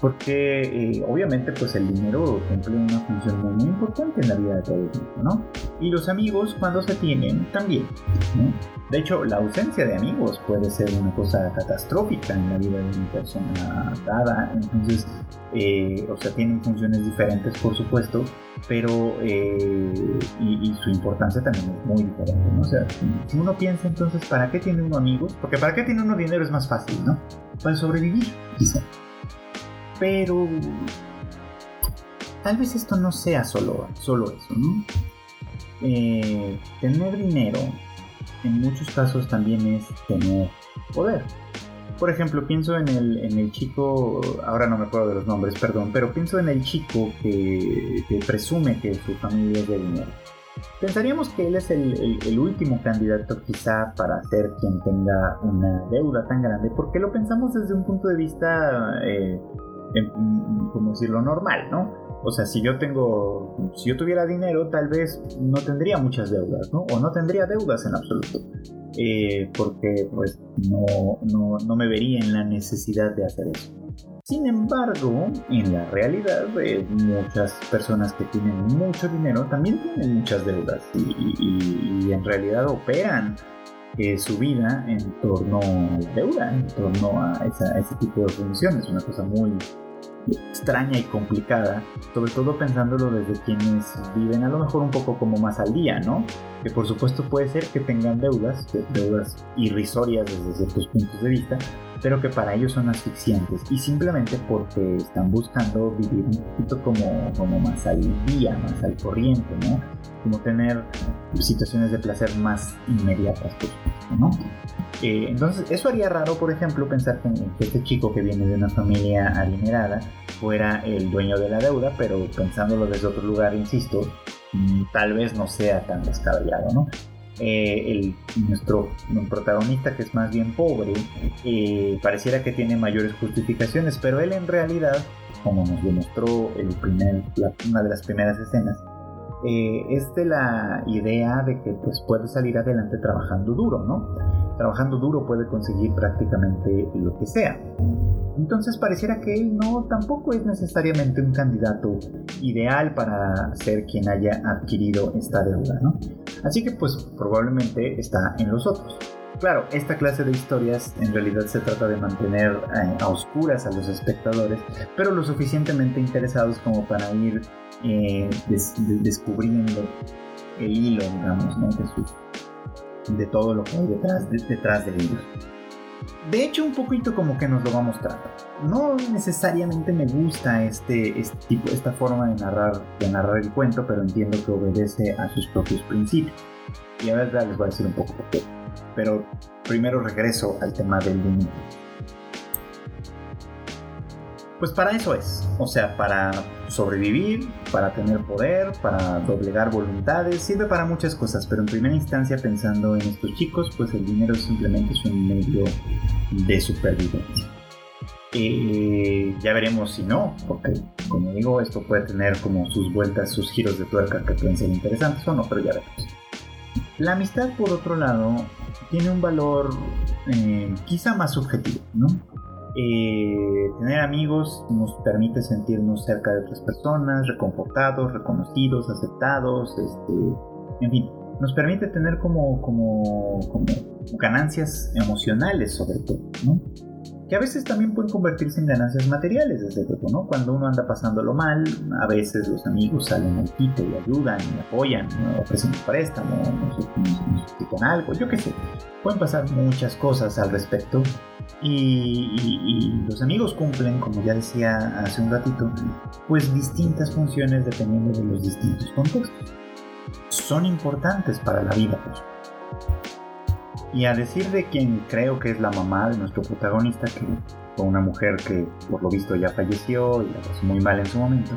porque eh, obviamente pues el dinero cumple una función muy, importante en la vida de todo el mundo, ¿no? Y los amigos cuando se tienen también, ¿no? De hecho, la ausencia de amigos puede ser una cosa catastrófica en la vida de una persona dada, entonces, eh, o sea, tienen funciones diferentes por supuesto, pero eh, y, su importancia también es muy diferente, ¿no? O sea, si uno piensa entonces, ¿para qué tiene uno amigos? Porque ¿para qué tiene uno dinero es más fácil, ¿no? Para sobrevivir, quizá. Pero tal vez esto no sea solo, solo eso, ¿no? Eh, tener dinero en muchos casos también es tener poder. Por ejemplo, pienso en el, en el chico, ahora no me acuerdo de los nombres, perdón, pero pienso en el chico que, presume que su familia es de dinero. Pensaríamos que él es el, último candidato quizá para ser quien tenga una deuda tan grande, porque lo pensamos desde un punto de vista eh, como decirlo, normal, ¿no? O sea, si yo tengo, si yo tuviera dinero, tal vez no tendría muchas deudas, ¿no? O no tendría deudas en absoluto. Eh, porque pues no, no, no, me vería en la necesidad de hacer eso. Sin embargo, en la realidad, eh, muchas personas que tienen mucho dinero también tienen muchas deudas y, en realidad operan eh, su vida en torno a la deuda, en torno a, a ese tipo de funciones. Una cosa muy, extraña y complicada, sobre todo pensándolo desde quienes viven a lo mejor un poco como más al día, ¿no? Que por supuesto puede ser que tengan deudas, deudas irrisorias desde ciertos puntos de vista, pero que para ellos son asfixiantes y simplemente porque están buscando vivir un poquito como, como más al día, más al corriente, ¿no? Como tener situaciones de placer más inmediatas, supuesto, ¿no? Eh, entonces, eso haría raro, por ejemplo, pensar que, este chico que viene de una familia adinerada fuera el dueño de la deuda, pero pensándolo desde otro lugar, insisto, mm, tal vez no sea tan descabellado, ¿no? Eh, el, nuestro protagonista, que es más bien pobre, eh, pareciera que tiene mayores justificaciones, pero él en realidad, como nos demostró el primer, una de las primeras escenas, eh, es de la idea de que pues, puede salir adelante trabajando duro, ¿no? Trabajando duro puede conseguir prácticamente lo que sea. Entonces pareciera que él no tampoco es necesariamente un candidato ideal para ser quien haya adquirido esta deuda, ¿no? Así que pues probablemente está en los otros. Claro, esta clase de historias en realidad se trata de mantener eh, a oscuras a los espectadores, pero lo suficientemente interesados como para ir eh, descubriendo el hilo, digamos, ¿no? de, todo lo que hay detrás de, detrás de ellos. De hecho, un poquito como que nos lo va mostrando. No necesariamente me gusta este, este tipo, esta forma de narrar, de narrar el cuento, pero entiendo que obedece a sus propios principios. Y a ver, les voy a decir un poco por qué. Pero primero regreso al tema del límite. Pues para eso es, o sea, para sobrevivir, para tener poder, para doblegar voluntades, sirve para muchas cosas, pero en primera instancia pensando en estos chicos, pues el dinero simplemente es un medio de supervivencia. Eh, ya veremos si no, porque como digo, esto puede tener como sus vueltas, sus giros de tuerca que pueden ser interesantes o no, pero ya veremos. La amistad, por otro lado, tiene un valor eh, quizá más subjetivo, ¿no? Eh, tener amigos nos permite sentirnos cerca de otras personas, reconfortados, reconocidos, aceptados, este, en fin, nos permite tener como, como, como ganancias emocionales sobre todo, ¿no? Que a veces también pueden convertirse en ganancias materiales, desde luego, ¿no? Cuando uno anda pasándolo mal, a veces los amigos salen al quito y ayudan y apoyan, ¿no? ofrecen un préstamo, no sé, con algo, yo qué sé. Pueden pasar muchas cosas al respecto y, y, los amigos cumplen, como ya decía hace un ratito, pues distintas funciones dependiendo de los distintos contextos. Son importantes para la vida, pues. Y a decir de quien creo que es la mamá de nuestro protagonista, que fue una mujer que por lo visto ya falleció y la pasó muy mal en su momento,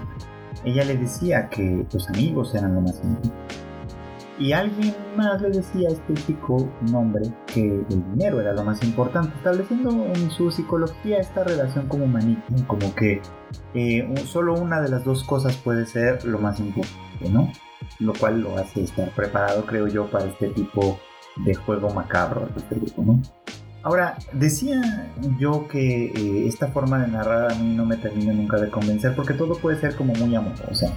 ella le decía que los amigos eran lo más importante. Y alguien más le decía a este chico, un hombre, que el dinero era lo más importante, estableciendo en su psicología esta relación como maniquí, como que eh, solo una de las dos cosas puede ser lo más importante, ¿no? Lo cual lo hace estar preparado, creo yo, para este tipo juego macabro ¿no? Ahora, decía yo que eh, esta forma de narrar a mí no me termina nunca de convencer porque todo puede ser como muy amoroso. O sea,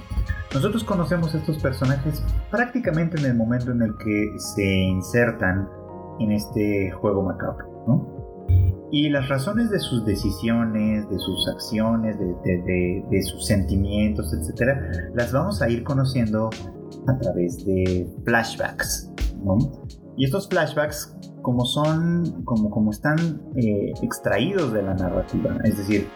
nosotros conocemos a estos personajes prácticamente en el momento en el que se insertan en este juego macabro, ¿no? Y las razones de sus decisiones, de sus acciones, de, de, de sus sentimientos, etcétera, las vamos a ir conociendo a través de flashbacks, ¿no? Y estos flashbacks, como son, como, como están eh, extraídos de la narrativa, es decir,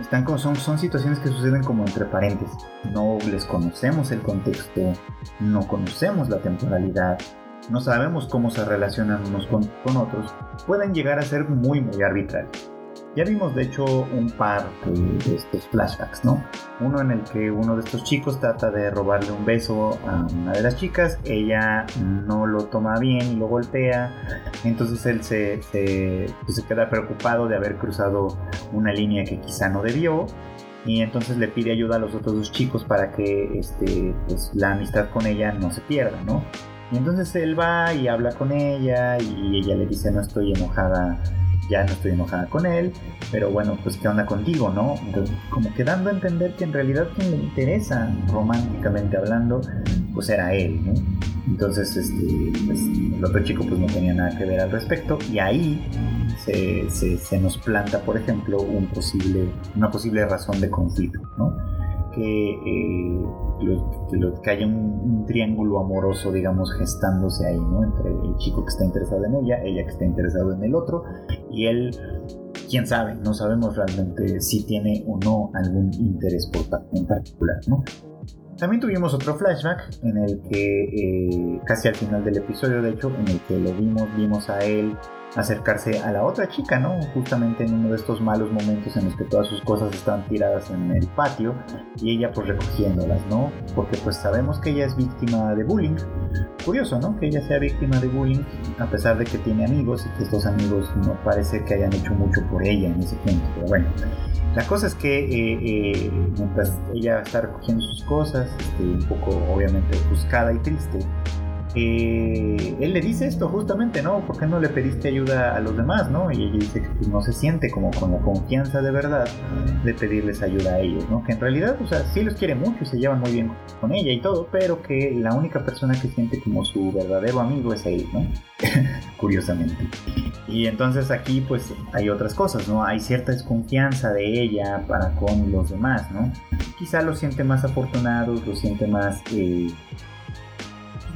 están como, son, son situaciones que suceden como entre paréntesis. No les conocemos el contexto, no conocemos la temporalidad, no sabemos cómo se relacionan unos con, con otros, pueden llegar a ser muy, muy arbitrarios. Ya vimos de hecho un par de, estos flashbacks, ¿no? Uno en el que uno de estos chicos trata de robarle un beso a una de las chicas, ella no lo toma bien y lo golpea, entonces él se, pues, queda preocupado de haber cruzado una línea que quizá no debió y entonces le pide ayuda a los otros dos chicos para que este, pues, la amistad con ella no se pierda, ¿no? Y entonces él va y habla con ella y ella le dice no estoy enojada, ya no estoy enojada con él, pero bueno, pues qué onda contigo, ¿no? Como que dando a entender que en realidad quien le interesa románticamente hablando, pues era él, ¿no? Entonces, este, pues, el otro chico pues no tenía nada que ver al respecto y ahí se, nos planta, por ejemplo, una posible razón de conflicto, ¿no? Que, eh, que, haya un, triángulo amoroso, digamos, gestándose ahí, ¿no? Entre el chico que está interesado en ella, ella que está interesado en el otro, y él, quién sabe, no sabemos realmente si tiene o no algún interés por, en particular, ¿no? También tuvimos otro flashback en el que, eh, casi al final del episodio, de hecho, en el que lo vimos, vimos a él acercarse a la otra chica, ¿no? Justamente en uno de estos malos momentos en los que todas sus cosas están tiradas en el patio y ella pues recogiéndolas, ¿no? Porque pues sabemos que ella es víctima de bullying. Curioso, ¿no? Que ella sea víctima de bullying a pesar de que tiene amigos y que estos amigos no parece que hayan hecho mucho por ella en ese punto, pero bueno. La cosa es que eh, eh, mientras ella está recogiendo sus cosas, este, un poco obviamente buscada y triste, él le dice esto justamente, ¿no? ¿Por qué no le pediste ayuda a los demás, ¿no? Y ella dice que pues, no se siente como con la confianza de verdad de pedirles ayuda a ellos, ¿no? Que en realidad, o sea, sí los quiere mucho y se llevan muy bien con ella y todo, pero que la única persona que siente como su verdadero amigo es él, ¿no? <laughs> Curiosamente. Y entonces aquí pues hay otras cosas, ¿no? Hay cierta desconfianza de ella para con los demás, ¿no? Quizá los siente más afortunados, los siente más... Eh,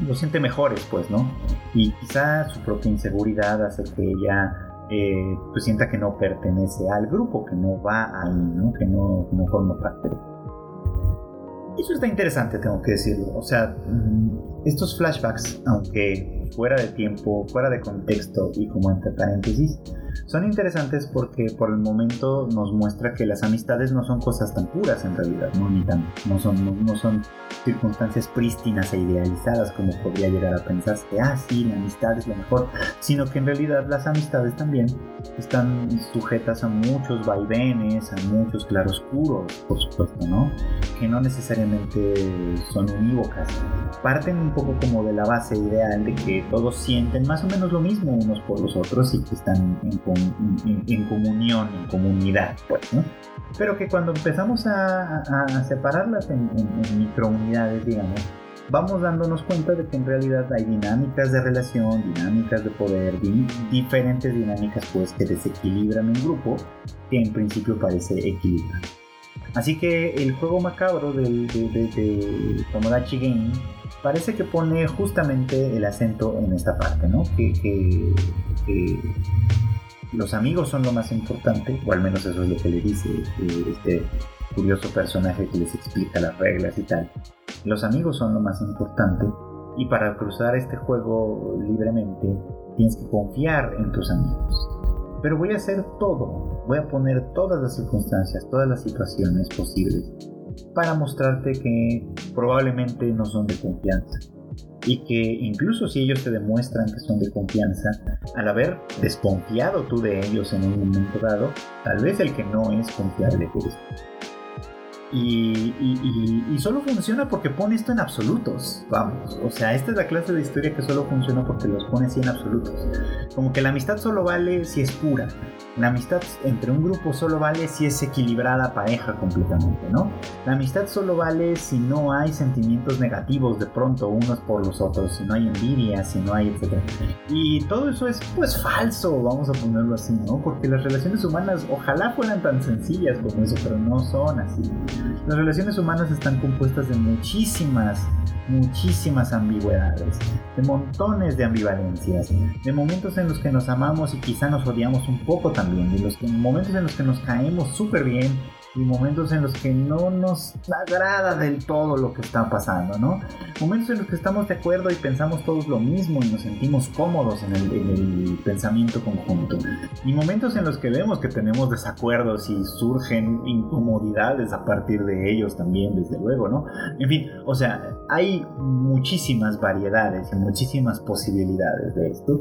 lo siente mejores, pues, ¿no? Y quizá su propia inseguridad hace que ella eh, pues sienta que no pertenece al grupo, que no va ahí, ¿no? Que no, no forma parte eso está interesante, tengo que decirlo. O sea, mm, estos flashbacks, aunque fuera de tiempo, fuera de contexto y como entre paréntesis, son interesantes porque por el momento nos muestra que las amistades no son cosas tan puras en realidad, no, ni tan, no son, no, son circunstancias prístinas e idealizadas como podría llegar a pensarse, ah, sí, la amistad es lo mejor, sino que en realidad las amistades también están sujetas a muchos vaivenes, a muchos claroscuros, por supuesto, ¿no? Que no necesariamente son unívocas. Parten un poco como de la base ideal de que todos sienten más o menos lo mismo unos por los otros y que están en en, comunión, en comunidad, pues, ¿no? Pero que cuando empezamos a, separarlas en, microunidades, digamos, vamos dándonos cuenta de que en realidad hay dinámicas de relación, dinámicas de poder, diferentes dinámicas pues que desequilibran un grupo que en principio parece equilibrar. Así que el juego macabro del, de, de, Tomodachi Game parece que pone justamente el acento en esta parte, ¿no? que, que los amigos son lo más importante, o al menos eso es lo que le dice eh, este curioso personaje que les explica las reglas y tal. Los amigos son lo más importante y para cruzar este juego libremente tienes que confiar en tus amigos. Pero voy a hacer todo, voy a poner todas las circunstancias, todas las situaciones posibles para mostrarte que probablemente no son de confianza y que incluso si ellos te demuestran que son de confianza, al haber desconfiado tú de ellos en un momento dado, tal vez el que no es confiable eres y, solo funciona porque pone esto en absolutos, vamos. O sea, esta es la clase de historia que solo funciona porque los pone así en absolutos. Como que la amistad solo vale si es pura. La amistad entre un grupo solo vale si es equilibrada, pareja completamente, ¿no? La amistad solo vale si no hay sentimientos negativos de pronto unos por los otros, si no hay envidia, si no hay, etc. Y todo eso es pues falso, vamos a ponerlo así, ¿no? Porque las relaciones humanas ojalá fueran tan sencillas como eso, pero no son así. Las relaciones humanas están compuestas de muchísimas, muchísimas ambigüedades, de montones de ambivalencias, de momentos en los que nos amamos y quizá nos odiamos un poco también, de los momentos en los que nos caemos súper bien y momentos en los que no nos agrada del todo lo que está pasando, ¿no? Momentos en los que estamos de acuerdo y pensamos todos lo mismo y nos sentimos cómodos en el, pensamiento conjunto. Y momentos en los que vemos que tenemos desacuerdos y surgen incomodidades a partir de ellos también, desde luego, ¿no? En fin, o sea, hay muchísimas variedades y muchísimas posibilidades de esto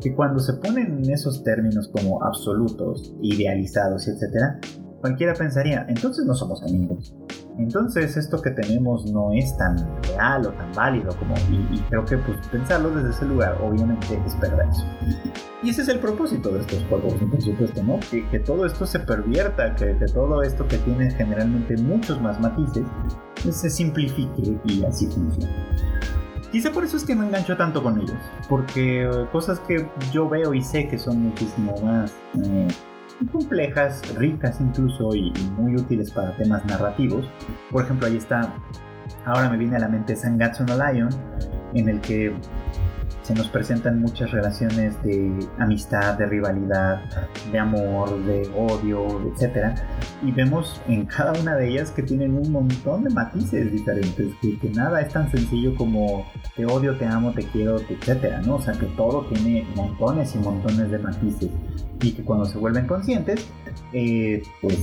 que cuando se ponen en esos términos como absolutos, idealizados, etc., cualquiera pensaría, entonces no somos amigos. Entonces esto que tenemos no es tan real o tan válido como... Y, creo que pues pensarlo desde ese lugar obviamente es perverso. Y ese es el propósito de estos juegos, por supuesto, ¿no? Que, todo esto se pervierta, que, todo esto que tiene generalmente muchos más matices, pues, se simplifique y así funcione. Quizá por eso es que me engancho tanto con ellos, porque cosas que yo veo y sé que son muchísimo más eh, complejas, ricas incluso y, muy útiles para temas narrativos. Por ejemplo, ahí está, ahora me viene a la mente Sangatsu no Lion, en el que se nos presentan muchas relaciones de amistad, de rivalidad, de amor, de odio, etc. Y vemos en cada una de ellas que tienen un montón de matices diferentes, que, nada es tan sencillo como te odio, te amo, te quiero, etc. ¿no? O sea, que todo tiene montones y montones de matices. Y que cuando se vuelven conscientes, eh, pues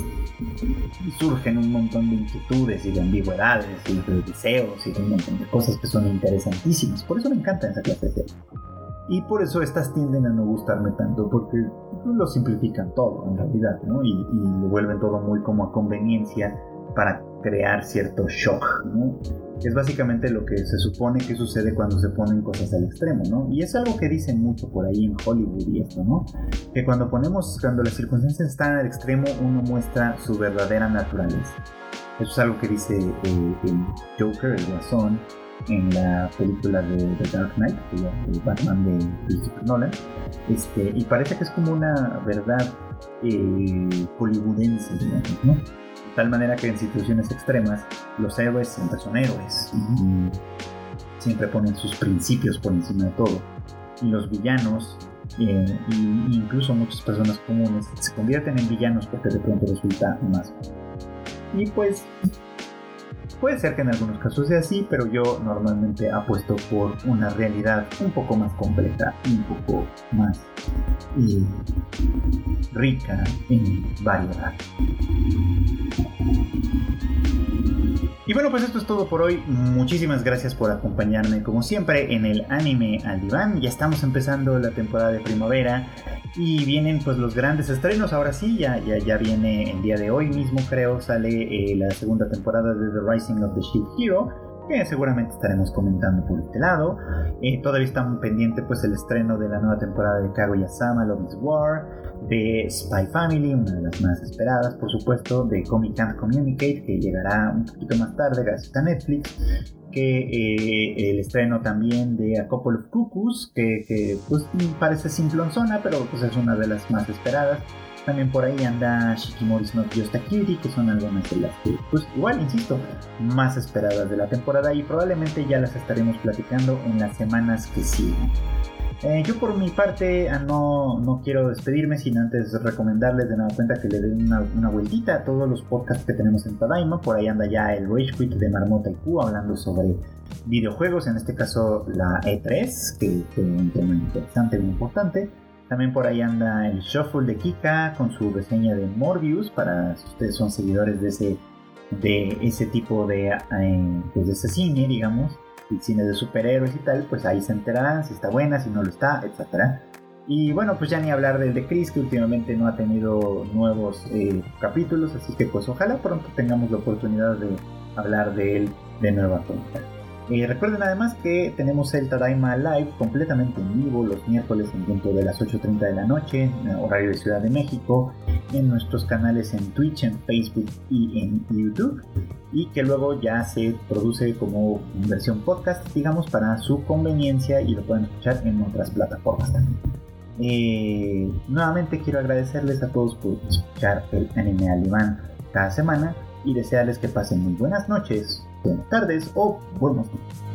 surgen un montón de inquietudes y de ambigüedades y de deseos y de un montón de cosas que son interesantísimas. Por eso me encanta esa clase de Y por eso estas tienden a no gustarme tanto, porque lo simplifican todo en realidad, ¿no? Y, y lo vuelven todo muy como a conveniencia para crear cierto shock. Es básicamente lo que se supone que sucede cuando se ponen cosas al extremo, ¿no? Y es algo que dicen mucho por ahí en Hollywood y esto, ¿no? Que cuando ponemos, cuando las circunstancias están al extremo, uno muestra su verdadera naturaleza. Eso es algo que dice eh, el Joker, el Guasón, en la película de The Dark Knight, el Batman de Christopher Nolan. Este, y parece que es como una verdad eh, hollywoodense, digamos, ¿no? De tal manera que en situaciones extremas los héroes siempre son héroes. Siempre ponen sus principios por encima de todo. Y los villanos, eh, incluso muchas personas comunes, se convierten en villanos porque de pronto resulta más. Y pues Puede ser que en algunos casos sea así, pero yo normalmente apuesto por una realidad un poco más completa y un poco más eh, rica en variedad. Y bueno, pues esto es todo por hoy. Muchísimas gracias por acompañarme como siempre en el anime al diván. Ya estamos empezando la temporada de primavera y vienen pues los grandes estrenos. Ahora sí, ya, ya, ya viene el día de hoy mismo creo, sale eh, la segunda temporada de The Rising of the Shield Hero que seguramente estaremos comentando por este lado. Eh, todavía está muy pendiente pues el estreno de la nueva temporada de Kaguya-sama Love is War, de Spy Family, una de las más esperadas por supuesto, de Comic Can't Communicate, que llegará un poquito más tarde gracias a Netflix, que eh, el estreno también de A Couple of Cuckoos, que, que pues parece simplonzona, pero pues es una de las más esperadas. También por ahí anda Shikimori's Not Just a Cutie, que son algunas de las que, pues igual, insisto, más esperadas de la temporada y probablemente ya las estaremos platicando en las semanas que siguen. Eh, yo por mi parte ah, no, no, quiero despedirme sin antes recomendarles de nueva cuenta que le den una, vueltita a todos los podcasts que tenemos en Tadaima. Por ahí anda ya el Rage Quit de Marmota y Q hablando sobre videojuegos, en este caso la E3, que es un tema interesante, muy importante. También por ahí anda el Shuffle de Kika con su reseña de Morbius para si ustedes son seguidores de ese, de ese tipo de, eh, pues cine, digamos, cine de superhéroes y tal, pues ahí se enterarán si está buena, si no lo está, etc. Y bueno, pues ya ni hablar del de Chris, que últimamente no ha tenido nuevos eh, capítulos, así que pues ojalá pronto tengamos la oportunidad de hablar de él de nueva cuenta. Eh, recuerden además que tenemos el Tadaima Live completamente en vivo los miércoles en de las 8.30 de la noche, en horario de Ciudad de México, en nuestros canales en Twitch, en Facebook y en YouTube. Y que luego ya se produce como versión podcast, digamos, para su conveniencia y lo pueden escuchar en otras plataformas también. Eh, nuevamente quiero agradecerles a todos por escuchar el anime alemán cada semana y desearles que pasen muy buenas noches buenas tardes o buenos días.